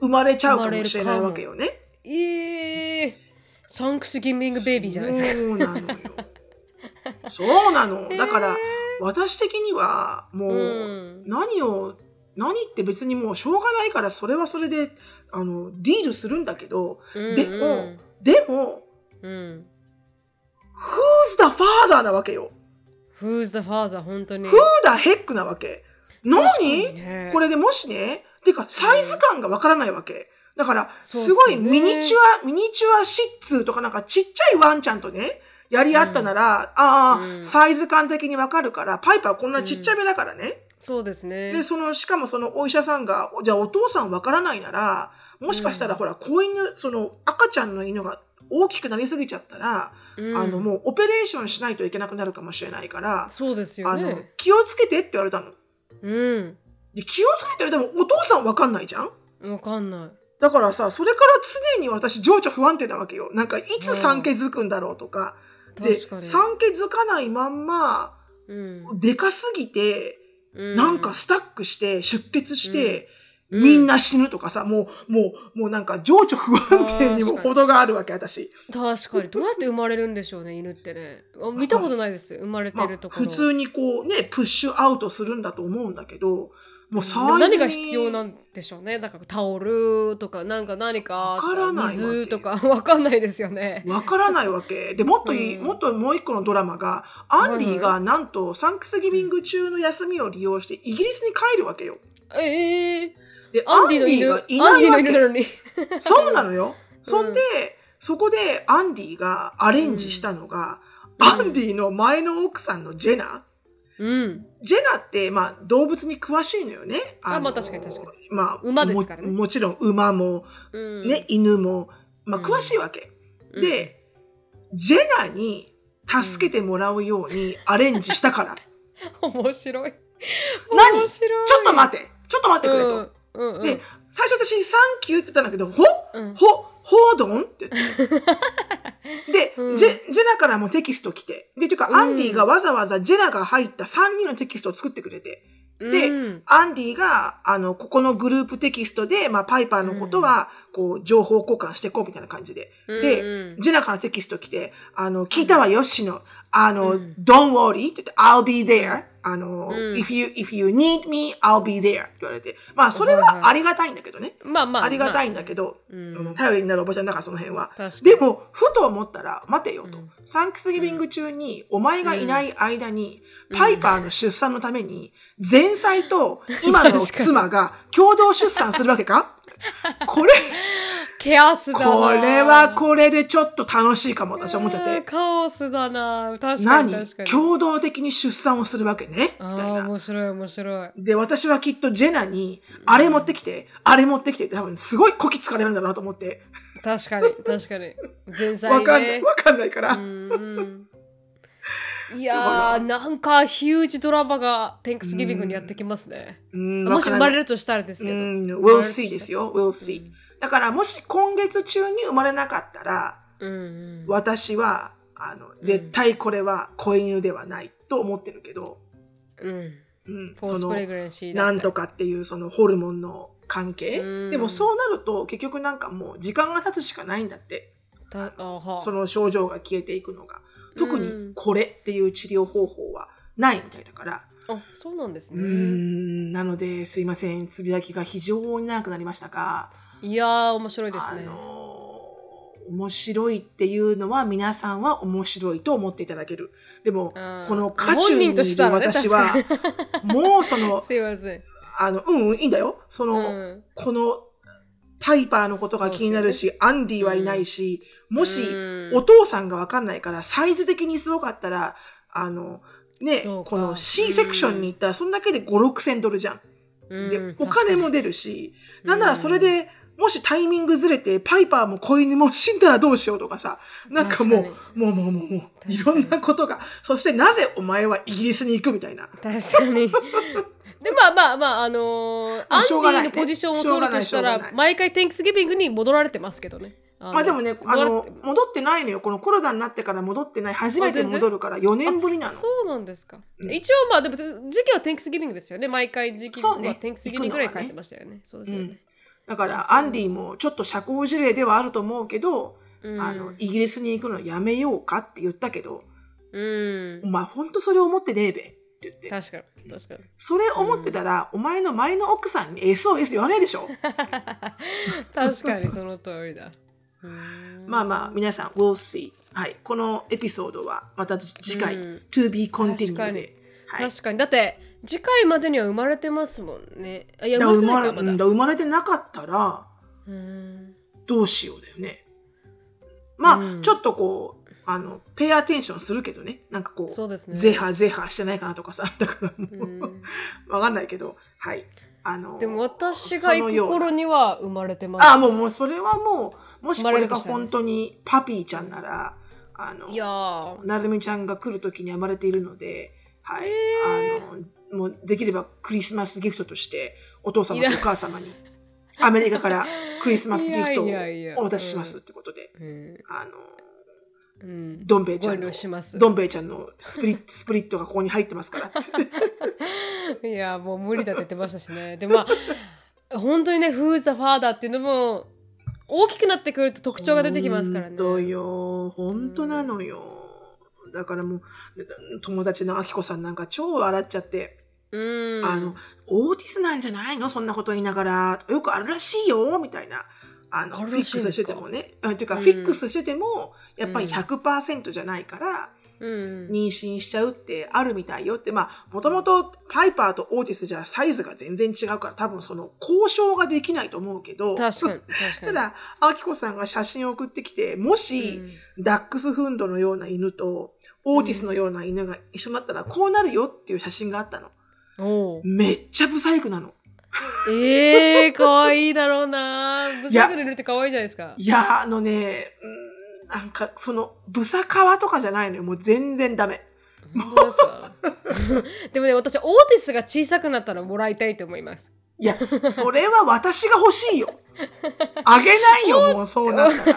生まれちゃうかもしれないわけよね。ええサンクスギミングベイビーじゃないですか。そうなのよ。そうなの。だから、私的には、もう、うん。何を、何って別にもうしょうがないから、それはそれで、あの、ディールするんだけど、うん。でも、でも、うん who's the father なわけよ。Who's the father? 本当に。Who the heck なわけ。何、ね。これでもしね、てか、サイズ感がわからないわけ。だから、すすごいミニチュア、ミニチュアシッツーとかなんかちっちゃいワンちゃんとね、やり合ったなら、ああ、うん。サイズ感的にわかるから、パイパーこんなちっちゃめだからね。そうですね。で、その、しかもそのお医者さんが、じゃあお父さんわからないなら、もしかしたらほら、子犬、その赤ちゃんの犬が大きくなりすぎちゃったら、うん。あの、もうオペレーションしないといけなくなるかもしれないから、そうですよあのね、気をつけてって言われたの。うん。で、気をつけてって言われてもお父さんわかんないじゃん？わかんない。だからさ、それから常に私情緒不安定なわけよ。なんか、いつ産気づくんだろうとか。で、確かに。産気づかないまんま、うん。でかすぎて、うなんかスタックして、出血して、うんみんな死ぬとかさ、もう、もう、もうなんか情緒不安定にも程があるわけ、私。確かに。どうやって生まれるんでしょうね犬ってね。あ見たことないです。生まれてまあると、ころ、普通にこうね、プッシュアウトするんだと思うんだけど、もうサイズに何が必要なんでしょうね。だからタオルとかなんか何かわからないわけ。水とか。わかんないですよね。わからないわけ。で、もっといい、うん。もっともう一個のドラマが、アンディがなんとサンクスギビング中の休みを利用してイギリスに帰るわけよ。ええで、アンディの犬ディのないわけ。犬なのに そうなのよ。そんで、そこでアンディがアレンジしたのが、うんアンディの前の奥さんのジェナ。うんジェナって、まあ、動物に詳しいのよね。あのまあ確かに確かに。まあ、馬ですからねももちろん馬も、うんね、犬も、まあ、うん詳しいわけ。うんで、ジェナに助けてもらうようにアレンジしたから。面白い何？面白いちょっと待って、ちょっと待ってくれと。うんうんうんで、最初私、サンキューって言ったんだけど、ほうんほ、ほーどんって言って。で、うんジェ、ジェナからもテキスト来て。で、というか、うんアンディがわざわざジェナが入った3人のテキストを作ってくれて。でうんアンディが、あの、ここのグループテキストで、まあ、パイパーのことは、こう、情報交換していこうみたいな感じで。で、うんジェナからテキスト来て、あの、聞いたわよ、しの。あの、うん don't worry って言って、I'll be there. あの、うん if you, if you need me, I'll be there って言われて。まあ、それはありがたいんだけどね。まあまあありがたいいんだけど、うんうん頼りになるおばちゃんだからその辺は。でも、ふと思ったら、待てよと。うんサンクスギビング中に、お前がいない間に、パイパーの出産のために、前妻と今の妻が共同出産するわけか？これ、ケアスだなこれはこれでちょっと楽しいかも、私は思っちゃっえーて。カオスだな確かに何？共同的に出産をするわけね。みああたいな。面白い面白いで、私はきっとジェナに、あれ持ってきて、あれ持ってきてって多分すごいこき使われるんだろうなと思って。確かに確かに前菜 ねわかんない、わかんないから。うんうんいやーなんかヒュージドラマがテンクスギビングにやってきますね。うんもし生まれるるとしたらですけど。うん、生 we'll see ですよ、we'll see。だからもし今月中に生まれなかったら、うんうん。私は、あの、絶対これは子犬ではないと思ってるけど、うん。うん、そのなんとかっていうそのホルモンの関係、うん。でもそうなると結局なんかもう時間が経つしかないんだって。その症状が消えていくのが特うん。にこれっていう治療方法はないみたいだから。あそうなんですね。ん。なのですいません。つぶやきが非常に長くなりましたが、いやー面白いですあねのー面白いっていうのは皆さんは面白いと思っていただける。でもうんこの渦中にいる私はもうその すいません。あのうんうんいいんだよ。その、うん。このパイパーのことが気になるし、アンディはいないし、もしうん。お父さんがわかんないから、サイズ的にすごかったら、あの、ね、この C セクションに行ったら、そんだけで5、6千ドルじゃん。でうん、お金も出るし、なんならそれで、もしタイミングずれて、パイパーも子犬も死んだらどうしようとかさ、なんかもうもうもうもうもう、いろんなことが、そしてなぜお前はイギリスに行くみたいな。確かに。でまあまあまああのーまあアンディのポジションを取るとしたら毎回 Thanksgivingに戻られてますけどね。あまあでもね、あの、戻ってないのよ。このコロナになってから戻ってない。初めて戻るから4年ぶりなの。そうなんですか。うん一応まあでも時期は Thanksgivingですよね。毎回時期そうねは Thanksgivingぐらい帰ってましたよね。そうですよね。だから、アンディもちょっと社交辞令ではあると思うけど、うんあの、イギリスに行くのやめようかって言ったけど、うんお。前ほんとそれ思ってねえべって言って。確かに確かに。それ思ってたら、お前の前の奥さんに SOS 言わないでしょ？確かにその通りだ。うんまあまあ、皆さん、we'll see. はい。このエピソードはまた次回、うん to be 確か continued にで。はい。確かにだって次回までには生まれてますもんねあいやだ生まれてない生まれてなかったらうんどうしようだよね。まあ、うんちょっとこう、あの、ペアアテンションするけどね。なんかこう、そうですね。ゼハゼハしてないかなとかさ。だからもう、うん。わかんないけど、はい。あの、でも私が行く頃には生まれてます。あ、もう、もう、それはもう、もしこれが本当にパピーちゃんなら、あのい、やー。なるみちゃんが来る時に生まれているので、はい。へあの、もう、できればクリスマスギフトとして、お父様とお母様に、アメリカからクリスマスギフトをお渡ししますってことで、うん。あの、うんどん兵衛ちゃごんどん兵衛ちゃんのスプリット スプリットがここに入ってますから。いやもう無理だって言ってましたしねでまあ本当にね「Who's the father」っていうのも大きくなってくると特徴が出てきますからね本当よ。本当なのよ。だからもう、友達のあきこさんなんか超笑っちゃって、うんあの、オーティスなんじゃないの？そんなこと言いながら、よくあるらしいよみたいな。あの、フィックスしててもね。うん、ていうか、うん。フィックスしてても、やっぱり100%じゃないから、うん。妊娠しちゃうってあるみたいよって、まあ、もともとパイパーとオーティスじゃサイズが全然違うから、多分その交渉ができないと思うけど、確かに 確かに。ただ、あきこさんが写真を送ってきて、もし、ダックスフンドのような犬と、オーティスのような犬が一緒になったら、こうなるよっていう写真があったの。おう。めっちゃブサイクなの。ええー、かわいいだろうなブサイクでいるってかわいいじゃないですかいや、あのね、うんなんか、その、ブサカワとかじゃないのよ。もう全然ダメ。本当ですか？でもね私オーティスが小さくなったらもらいたいと思いますいや、それは私が欲しいよ。あげないよ、もうそうなったら。オー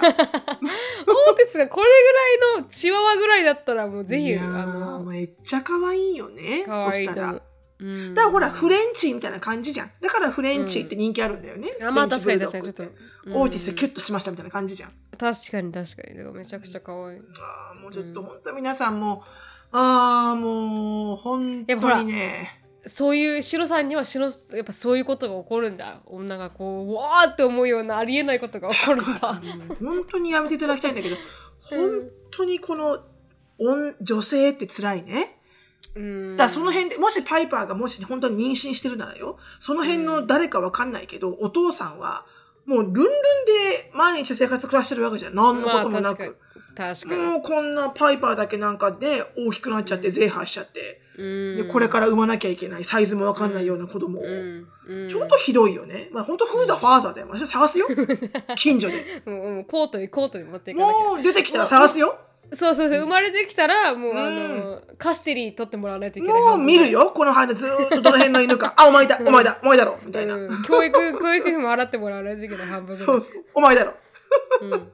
ティスがこれぐらいのチワワぐらいだったらもうぜひあいやーのめっちゃ可愛いよね。かそしたら。だからほら、フレンチみたいな感じじゃん。だからフレンチって人気あるんだよね。あまあ確かに確かにちょっとうんオーティスキュッとしましたみたいな感じじゃん。確かに確かにだからめちゃくちゃ可愛いああ、もうちょっと本当皆さんも、ああ、もう、本やっぱほら当にね。そういうシロさんにはシロやっぱそういうことが起こるんだ女がこううわーって思うようなありえないことが起こるんだ本当にやめていただきたいんだけど、本当にこの、女女性って辛いね。うんだからその辺で、もしパイパーがもし本当に妊娠してるならよ、その辺の誰かわかんないけど、お父さんは、もうルンルンで毎日生活暮らしてるわけじゃん。何のこともなく。まあ確かにもうこんなパイパーだけなんかで大きくなっちゃって、ゼーハーしちゃって、うんで、これから産まなきゃいけない、サイズもわかんないような子供を。ちょっとひどいよね。まあ本当フーザファーザーだよ。私探すよ。近所で。もうコートにコートに持っていかなきゃもう出てきたら探すよ。そうそうそう生まれてきたらもう、あのカステリー取ってもらわないといけないもう見るよ。この間ずーっとどの辺の犬か。あ、お前だ、お前だ、お前だろ。みたいな。うん教育教育費も払ってもらわないといけない半分そうそう。お前だろ。うん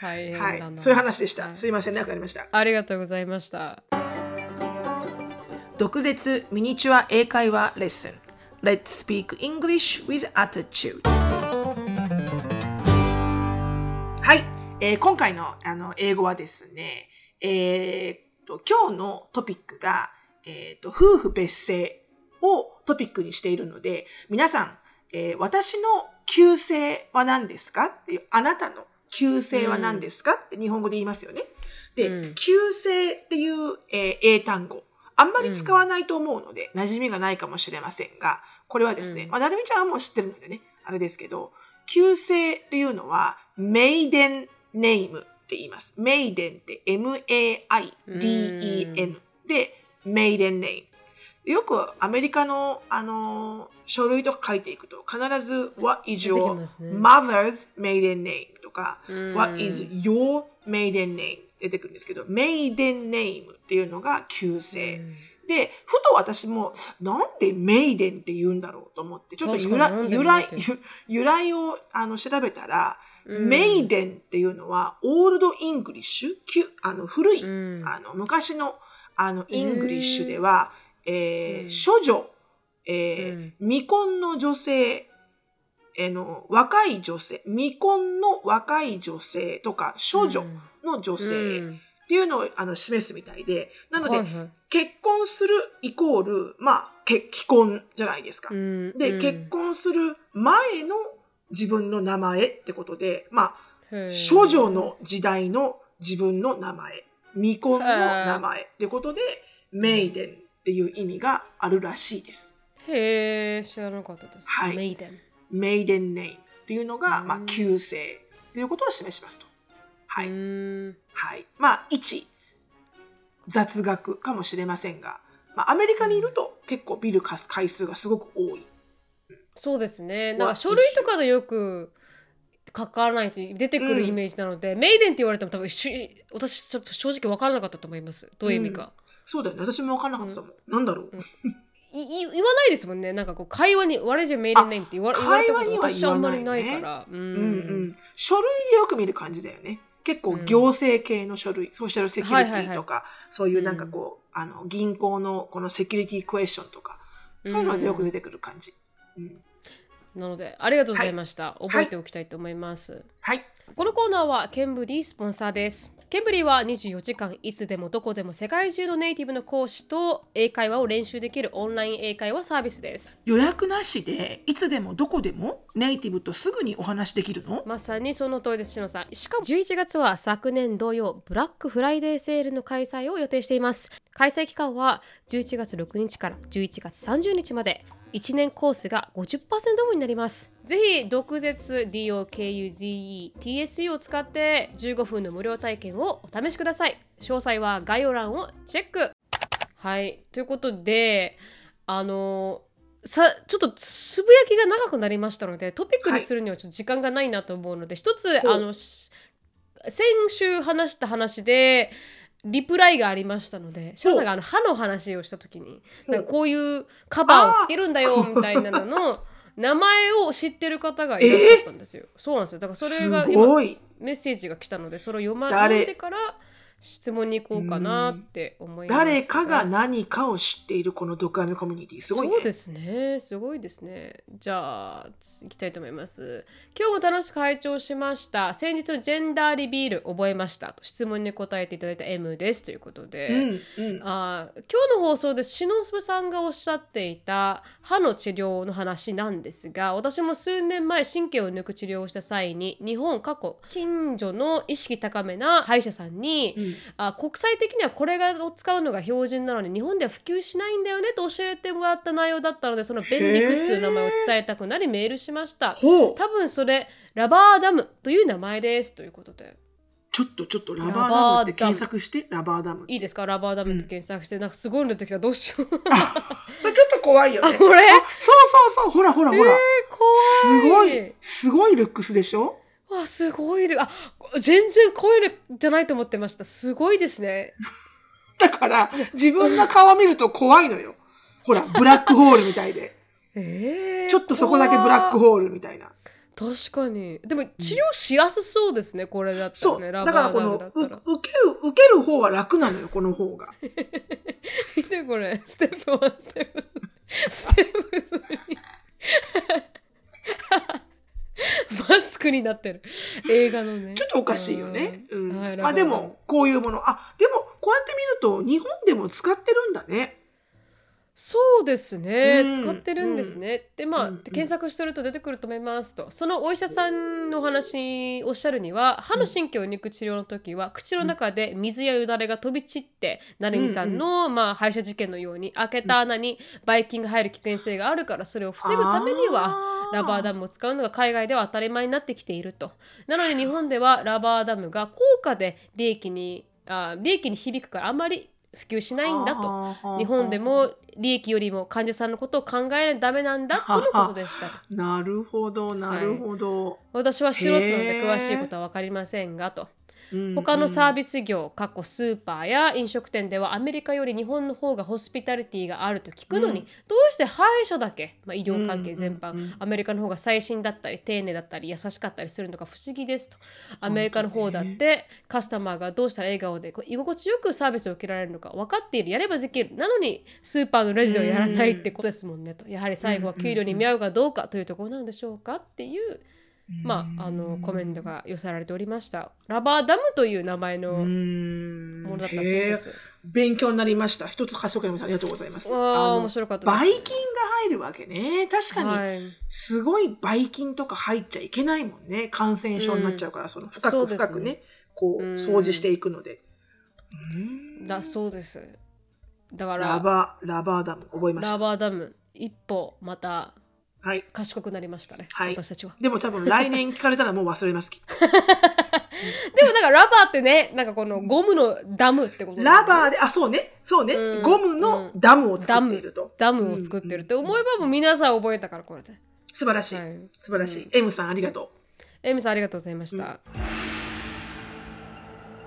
大変だはな、い。そういう話でした。はいすいません、長くなりました？ありがとうございました毒舌ミニチュア英会話レッスン Let's speak English with attitude えー今回のあの英語はですね、えーっと今日のトピックが、えーっと夫婦別姓をトピックにしているので皆さん、えー私の旧姓は何ですか？っていうあなたの旧姓は何ですか、って日本語で言いますよね。で、うん。旧姓っていう、えー英単語。あんまり使わないと思うので、馴染みがないかもしれませんが、これはですね、まあ、なるみちゃんはもう知ってるのでね、あれですけど、旧姓っていうのは、メイデンネームって言います。メイデンって M-A-I-D-E-N で、メイデンネーム。よくアメリカの、あのー書類とか書いていくと、必ず What is your mother's maiden name とか、ん What is your maiden name 出てくるんですけど、maiden name っていうのが旧姓。で、ふと私も、なんで maidenって言うんだろうと思って、ちょっと由来由来 由来をあの調べたら、 maidenっていうのは、 Old English、旧あの古い、ん。あの昔のあの Englishでは、えー処女、えー未婚の女性、えーの若い女性、未婚の若い女性とか、処女の女性っていうのをあの示すみたいで、なので、はいはい。結婚するイコール、まあ、け既婚じゃないですか。うんで、うん。結婚する前の自分の名前ってことで、まあ、処女の時代の自分の名前、未婚の名前ってことで、メイデンっていう意味があるらしいです。へえ知らなかったです、はい。メイデン。メイデンネイムっていうのが、うん。まあ、旧姓っていうことを示しますと。はうい。はい。まあ、一、雑学かもしれませんが、まあ、アメリカにいると結構ビル貸す回数がすごく多い。そうですねはなんか書類とかでよく書かないと出てくるイメージなので、メイデンって言われても多分し私ちょっと正直分からなかったと思いますどういう意味か、そうだよね。私も分からなかったと思う。なんだろう。いい言わないですもんねなんかこう会話に「What is your maiden name?」って言われたこと私あんまりないからうんうんうん。書類でよく見る感じだよね。結構行政系の書類、ソーシャルセキュリティとか、そういうなんかこう、あの、銀行のこのセキュリティクエスチョンとか、そういうのがよく出てくる感じ。うん。なのでありがとうございました、い。覚えておきたいと思います、はい。このコーナーはケンブリースポンサーです。ケンブリーは24時間いつでもどこでも世界中のネイティブの講師と英会話を練習できるオンライン英会話サービスです。予約なしで、いつでもどこでもネイティブとすぐにお話できるの？まさにその通りです、しのさん。しかも11月は昨年同様、ブラックフライデーセールの開催を予定しています。開催期間は11月6日から11月30日まで。1年コースが50%オフになります。ぜひ、毒舌 DOKUZETSU を使って15分の無料体験をお試しください。詳細は概要欄をチェック。はい、ということで、あのさちょっとつぶやきが長くなりましたのでトピックにするにはちょっと時間がないなと思うので、一つほうあのし先週話した話でリプライがありましたので翔さんがあの歯の話をした時になんかこういうカバーをつけるんだよみたいなのの 名前を知ってる方がいらっしゃったんですよ。そうなんですよだからそれすが今。メッセージが来たのでそれを読,、ま、誰？読んでから質問に行こうかなって思います。誰かが何かを知っているこの毒アメコミュニティ。すごいね。そうですね。すごいですね。じゃあ行きたいと思います。今日も楽しく拝聴しました。先日のジェンダーリビール覚えましたと質問に答えていただいた M ですということで、うんうん。あー今日の放送で篠津さんがおっしゃっていた歯の治療の話なんですが私も数年前神経を抜く治療をした際に日本過去近所の意識高めな歯医者さんに、うんあ国際的にはこれがを使うのが標準なのに日本では普及しないんだよねと教えてもらった内容だったのでその便利グッズの名前を伝えたくなりメールしました。多分それラバーダムという名前ですということで。ちょっとちょっとラバーダムって検索して、ラバーダム。いいですか？ラバーダムって検索して、なんかすごいの出てきた。どうしよう。あちょっと怖いよね。あこれ？そうそうそう。ほらほらほら。すご怖い。い、すごいルックスでしょ？わすごいるあ全然こういうのじゃないと思ってましたすごいですね だから、自分の顔見ると怖いのよ。ほら、ブラックホールみたいで。えー、ちょっとそこだけブラックホホールみたいな。確かにでも治療しやすそうですね、これだったそう。らねだからこの、受ける、受ける方は楽なのよ、この方が。見てこれステップ1ステップ2ステップ3 マスクになってる映画のねちょっとおかしいよね。うんあでも、こういうもの。あ、でも、こうやって見ると、日本でも使ってるんだね。そうですね、うん。使ってるんですね。でまあ、うんうん。検索すると出てくると思いますと。そのお医者さんのお話おっしゃるには歯の神経を抜く治療の時は口の中で水やよだれが飛び散って成美さんの、まあ、歯医者事件のように開けた穴にばい菌が入る危険性があるからそれを防ぐためにはラバーダムを使うのが海外では当たり前になってきていると。なので日本ではラバーダムが高価で利益にあ利益に響くからあんまり普及しないんだと。日本でも利益よりも患者さんのことを考えないとダメなんだとのことでしたと。なるほど、なるほど。私は素人なので詳しいことは分かりませんがと。うん。他のサービビス業、過去スーパーや飲食店ではアメリカより日本の方がホスピタリティがあると聞くのに、うん。どうして歯医者だけ、まあ、医療関係全般、アメリカの方が最新だったり丁寧だったり優しかったりするのが不思議ですと。アメリカの方だってカスタマーがどうしたら笑顔で居心地よくサービスを受けられるのか分かっているやればできる。なのにスーパーのレジではやらないってことですもんねと。やはり最後は給料に見合うかどうかというところなんでしょうかっていうまあ、あのコメントが寄せられておりました。ラバーダムという名前のもものだったそうです。勉強になりました。一つ貸しておきました。ありがとうございます。わあ、あの面白かったです。ばい菌が入るわけね。確かに、はい、すごいばい菌とか入っちゃいけないもんね。感染症になっちゃうから、その深く深くね、こう、うん掃除していくので。うんだそうです。だからラバー、ラバーダム、覚えましラた。バーダム一歩またはい。賢くなりましたね、はい私たちはでも多分来年聞かれたらもう忘れます。でもなんかラバーってねなんかこのゴムのダムってことラバーで、あ、そうね。そうね。うんゴムのダムを作っていると。ダムを作ってるって思えばもう皆さん覚えたからこれで素晴らしい。はい素晴らしい。エムさん、ありがとエミさんありがとうございました、う。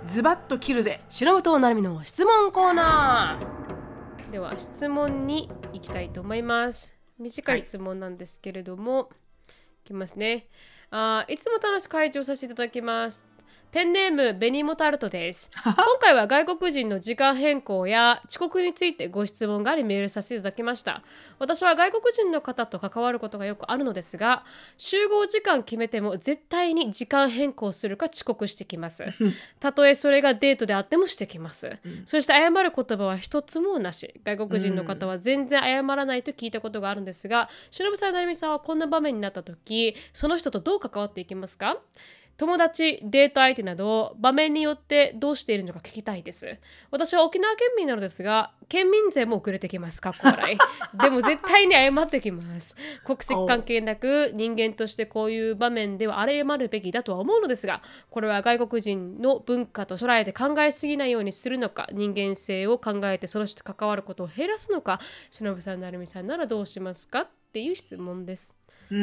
ズバッと切るぜ。白本なるみの質問コーナーでは質問に行きたいと思います短い質問なんですけれども、い、きますね。あーいつも楽しく会長させていただきますペンネームベニモタルトです。今回は外国人の時間変更や遅刻についてご質問がありメールさせていただきました。私は外国人の方と関わることがよくあるのですが集合時間決めても絶対に時間変更するか遅刻してきます。たとえそれがデートであってもしてきます、そして謝る言葉は一つもなし。外国人の方は全然謝らないと聞いたことがあるんですが忍さん成美さんはこんな場面になった時その人とどう関わっていきますか？友達、デート相手など場面によってどうしているのか聞きたいです。私は沖縄県民なのですが、県民税も遅れてきます。かっこ笑い。でも絶対に謝ってきます。国籍関係なく人間としてこういう場面では謝るべきだとは思うのですが、これは外国人の文化と捉えて考えすぎないようにするのか、人間性を考えてその人と関わることを減らすのか、忍さん、成美さんならどうしますか？っていう質問です。遅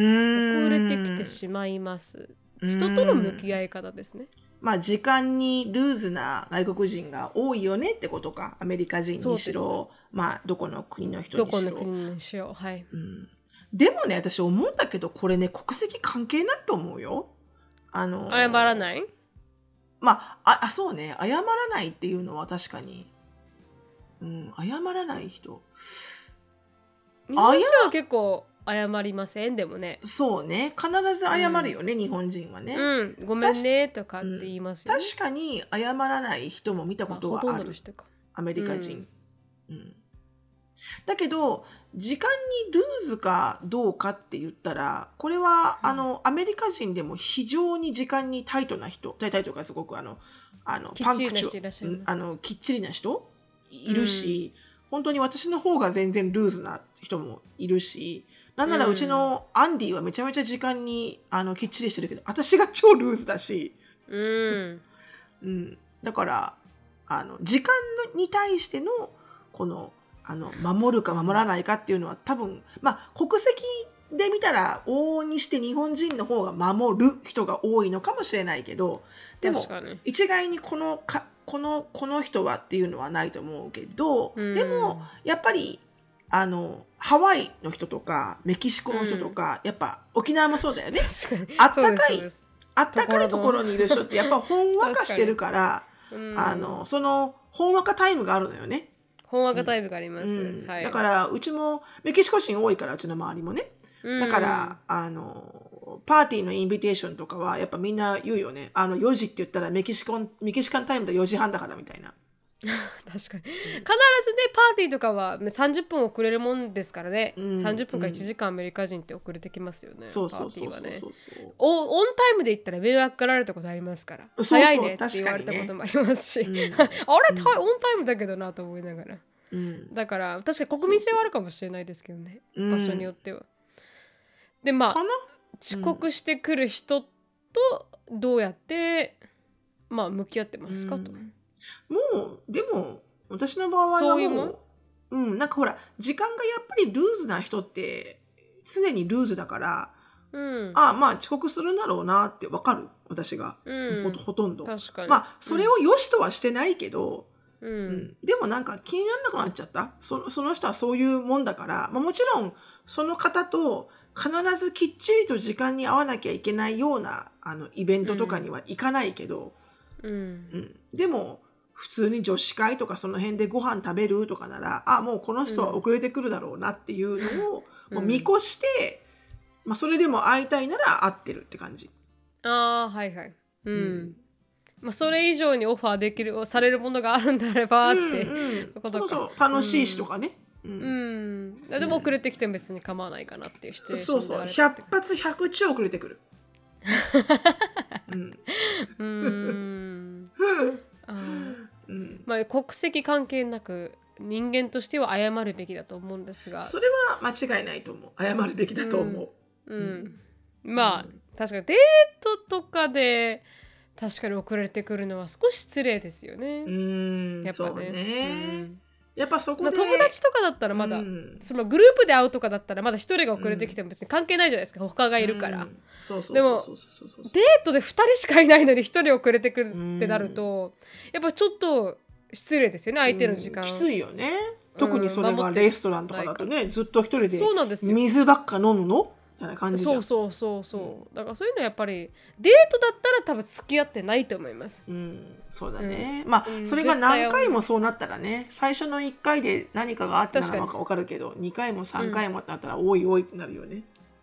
れてきてしまいます。人との向き合い方ですね。まあ時間にルーズな外国人が多いよねってことか。アメリカ人にしそろ、まあどこの国の人どにしろ。この国にしよう。はい。でもね、私思うんだけど、これね、国籍関係ないと思うよ。あの、謝らない？まあ、あ、あそうね、謝らないっていうのは確かに、うん、謝らない人。日本人は結構謝りません？でもね。そうね、必ず謝るよね、日本人はね。うん、ごめんねとかって言いますよ、ね。確かに謝らない人も見たまあ、ことはある。アメリカ人。うんだけど時間にルーズかどうかって言ったらこれは、あのアメリカ人でも非常に時間にタイトな人タイタイとかすごくあのあのパンクチュ人いらっしゃいますうんあのきっちりな人いるし、本当に私の方が全然ルーズな人もいるしなんならうちのアンディはめちゃめちゃ時間にあのきっちりしてるけど私が超ルーズだし。うん。うん、だからあの時間に対してのこのあの守るか守らないかっていうのは多分まあ国籍で見たら往々にして日本人の方が守る人が多いのかもしれないけどでも。一概にこのかこのこの人はっていうのはないと思うけど、うんでもやっぱりあのハワイの人とかメキシコの人とか、やっぱ沖縄もそうだよね。あったかいあったかいところにいる人ってやっぱほんわかしてるから。そうん。あのそのほんわかタイムがあるのよね、本話がタイプがあります。うん。はい。だからうちもメキシコ人多いからうちの周りもね。うん。だから、あのパーティーのインビテーションとかはやっぱみんな言うよね。あの4時って言ったらメキシコンメキシカンタイムで4時半だからみたいな 確かに。必ずね、パーティーとかは30分遅れるもんですからね。うん。30分か1時間アメリカ人って遅れてきますよね。そうそうそうそうパーティーはね。そうそうおオンタイムで言ったら迷惑かられたことありますから。早いねって言われたこともありますし、うん。あれ、タイオンタイムだけどなと思いながら。うん。だから確かに国民性はあるかもしれないですけどねうん。場所によっては。でまあ遅刻してくる人とどうやって、まあ向き合ってますかと。うんもうでも私の場合はもうそういうもん？うんなんかほら時間がやっぱりルーズな人って常にルーズだからうん、あまあ遅刻するんだろうなってわかる。私が、うん。ほほとんど。確かに。まあそれを良しとはしてないけど、うん。うん。でもなんか気にならなくなっちゃった。そその人はそういうもんだから、まあ、もちろんその方と必ずきっちりと時間に合わなきゃいけないようなあのイベントとかには行かないけど、うん。うん。でも普通に女子会とかその辺でご飯食べるとかならあもうこの人は遅れてくるだろうなっていうのを、もう見越して、まあ、それでも会いたいなら会ってるって感じ。ああはいはい。うん。うんまあそれ以上にオファーできるされるものがあるんであればって。うんうんことかそうそう楽しいしとかね。うんうん、でも遅れてきても別に構わないかなっていうシチュエーションそうそうであればって100発100中遅れてくる。うんうーん あーうん。まあ国籍関係なく人間としては謝るべきだと思うんですが。それは間違いないと思う。謝るべきだと思う、うん、まあ確かにデートとかで確かに遅れてくるのは少し失礼ですよね。うん。やっぱね。ね、うんやっぱそこまあで友達とかだったらまだ、うん。そのグループで会うとかだったらまだ一人が遅れてきても別に関係ないじゃないですか他がいるから。うん。そうそうでもデートで2人しかいないのに1人遅れてくるってなると、やっぱちょっと失礼ですよね相手の時間、うん。きついよね。特にそれがレストランとかだとねずっと一人で水ばっか飲むの？みたいな感じじゃん。そうそうそうそう。だからそういうのやっぱりデートだったら多分付き合ってないと思います。うん、そうだね、まあ、うん。それが何回もそうなったらね最初の1回で何かがあったならわかるけど2回も3回もってなったら、おいおいってなるよね。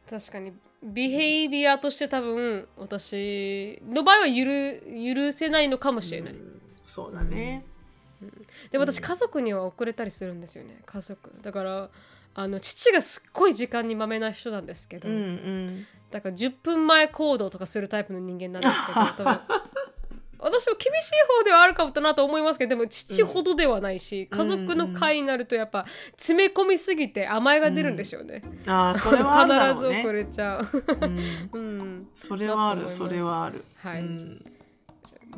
確かに。ビヘイビアとして多分私の場合は許許せないのかもしれない、そうだね、で私家族には遅れたりするんですよね。家族。だからあの父がすっごい時間にまめな人なんですけど、うんうん。だから10分前行動とかするタイプの人間なんですけど 私も厳しい方ではあるかもなと思いますけどでも父ほどではないし、家族の会になるとやっぱ詰め込みすぎて甘えが出るんでしょうね、ああそれはあるだろ必ずうね遅れちゃ。う、うん。うん、それはあるそれはある、はい。うん。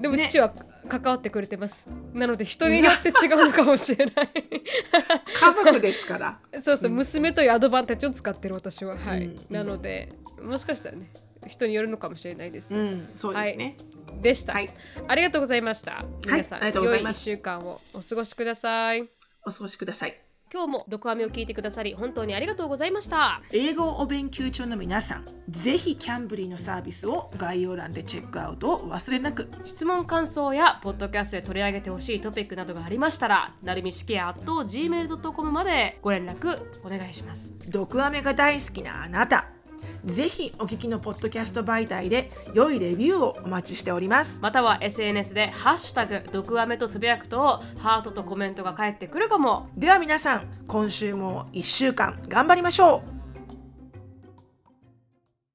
でも父は関わってくれてます、なので人によって違うのかもしれない。家族ですから。そうそう、娘というアドバンテージを使ってる私は。はい、うん。なのでもしかしたらね人によるのかもしれないです、うんそうですね、でした、はい。ありがとうございました。皆さん、ありがとうござい良い1週間をお過ごしください。お過ごしください今日も毒アメを聞いてくださり本当にありがとうございました。英語をお勉強中の皆さんぜひキャンブリーのサービスを概要欄でチェックアウトをお忘れなく。質問感想やポッドキャストで取り上げてほしいトピックなどがありましたらなるみしきや gmail.com までご連絡お願いします。毒アメが大好きなあなたぜひお聞きのポッドキャスト媒体で良いレビューをお待ちしております。または SNS で「ハッシュタグ毒アメ」とつぶやくとハートとコメントが返ってくるかもでは皆さん今週も1週間頑張りましょう